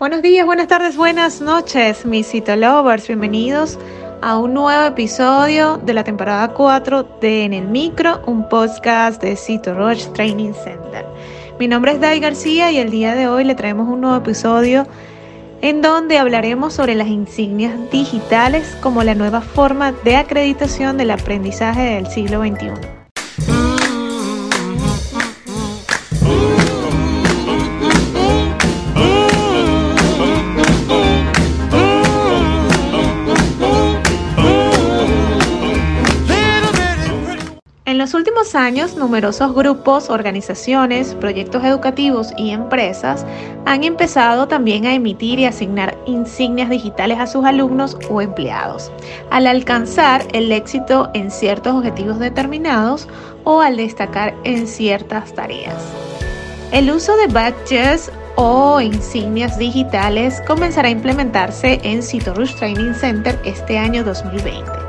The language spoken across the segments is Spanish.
Buenos días, buenas tardes, buenas noches, mis Citolovers. Bienvenidos a un nuevo episodio de la temporada 4 de En el Micro, un podcast de Cito Roche Training Center. Mi nombre es Dai García y el día de hoy le traemos un nuevo episodio en donde hablaremos sobre las insignias digitales como la nueva forma de acreditación del aprendizaje del siglo XXI. Los últimos años, numerosos grupos, organizaciones, proyectos educativos y empresas han empezado también a emitir y asignar insignias digitales a sus alumnos o empleados, al alcanzar el éxito en ciertos objetivos determinados o al destacar en ciertas tareas. El uso de badges o insignias digitales comenzará a implementarse en Citorus Training Center este año 2020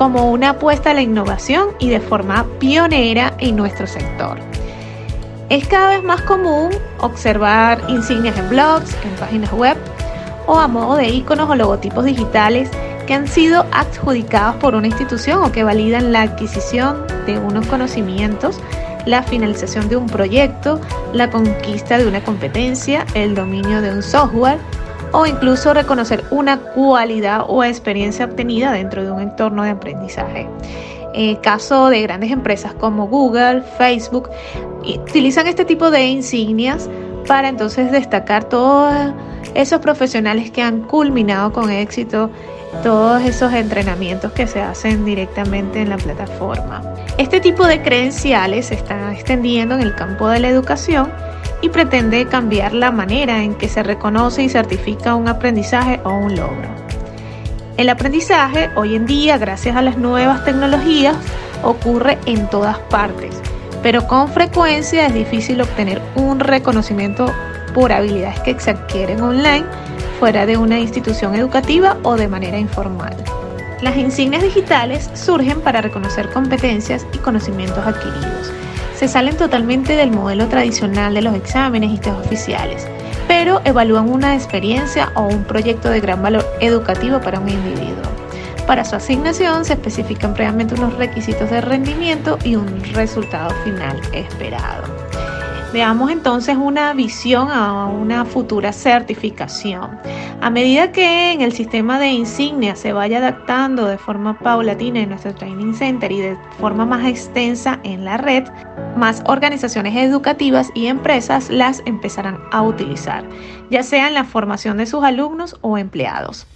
como una apuesta a la innovación y de forma pionera en nuestro sector. Es cada vez más común observar insignias en blogs, en páginas web o a modo de iconos o logotipos digitales que han sido adjudicados por una institución o que validan la adquisición de unos conocimientos, la finalización de un proyecto, la conquista de una competencia, el dominio de un software, o incluso reconocer una cualidad o experiencia obtenida dentro de un entorno de aprendizaje. En caso de grandes empresas como Google, Facebook, utilizan este tipo de insignias para entonces destacar todos esos profesionales que han culminado con éxito todos esos entrenamientos que se hacen directamente en la plataforma. Este tipo de credenciales se está extendiendo en el campo de la educación y pretende cambiar la manera en que se reconoce y certifica un aprendizaje o un logro. El aprendizaje hoy en día, gracias a las nuevas tecnologías, ocurre en todas partes, pero con frecuencia es difícil obtener un reconocimiento por habilidades que se adquieren online fuera de una institución educativa o de manera informal. Las insignias digitales surgen para reconocer competencias y conocimientos adquiridos se salen totalmente del modelo tradicional de los exámenes y test oficiales, pero evalúan una experiencia o un proyecto de gran valor educativo para un individuo. Para su asignación se especifican previamente unos requisitos de rendimiento y un resultado final esperado. Veamos entonces una visión a una futura certificación. A medida que en el sistema de insignia se vaya adaptando de forma paulatina en nuestro training center y de forma más extensa en la red, más organizaciones educativas y empresas las empezarán a utilizar, ya sea en la formación de sus alumnos o empleados.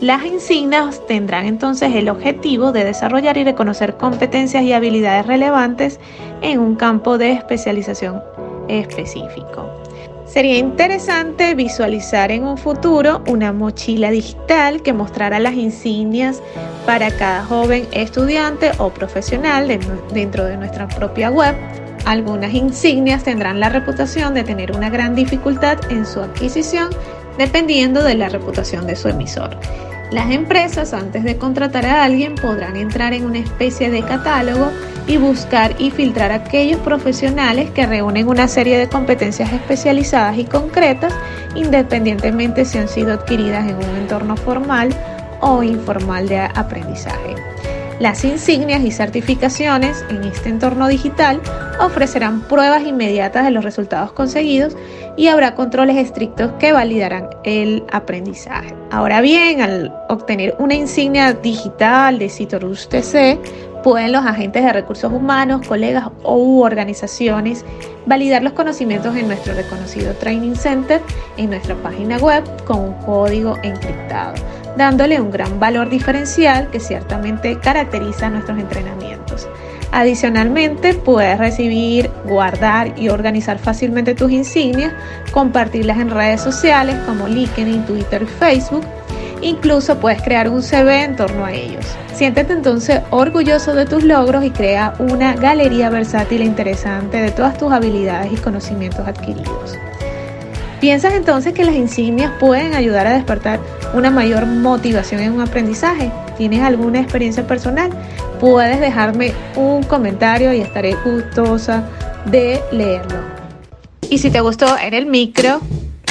Las insignias tendrán entonces el objetivo de desarrollar y reconocer competencias y habilidades relevantes en un campo de especialización específico. Sería interesante visualizar en un futuro una mochila digital que mostrara las insignias para cada joven estudiante o profesional dentro de nuestra propia web. Algunas insignias tendrán la reputación de tener una gran dificultad en su adquisición dependiendo de la reputación de su emisor. Las empresas antes de contratar a alguien podrán entrar en una especie de catálogo y buscar y filtrar aquellos profesionales que reúnen una serie de competencias especializadas y concretas independientemente si han sido adquiridas en un entorno formal o informal de aprendizaje. Las insignias y certificaciones en este entorno digital ofrecerán pruebas inmediatas de los resultados conseguidos y habrá controles estrictos que validarán el aprendizaje. Ahora bien, al obtener una insignia digital de Citorus TC, pueden los agentes de recursos humanos, colegas u organizaciones validar los conocimientos en nuestro reconocido Training Center en nuestra página web con un código encriptado, dándole un gran valor diferencial que ciertamente caracteriza nuestros entrenamientos. Adicionalmente, puedes recibir, guardar y organizar fácilmente tus insignias, compartirlas en redes sociales como LinkedIn, Twitter y Facebook. Incluso puedes crear un CV en torno a ellos. Siéntete entonces orgulloso de tus logros y crea una galería versátil e interesante de todas tus habilidades y conocimientos adquiridos. ¿Piensas entonces que las insignias pueden ayudar a despertar una mayor motivación en un aprendizaje? ¿Tienes alguna experiencia personal? Puedes dejarme un comentario y estaré gustosa de leerlo. Y si te gustó en el micro,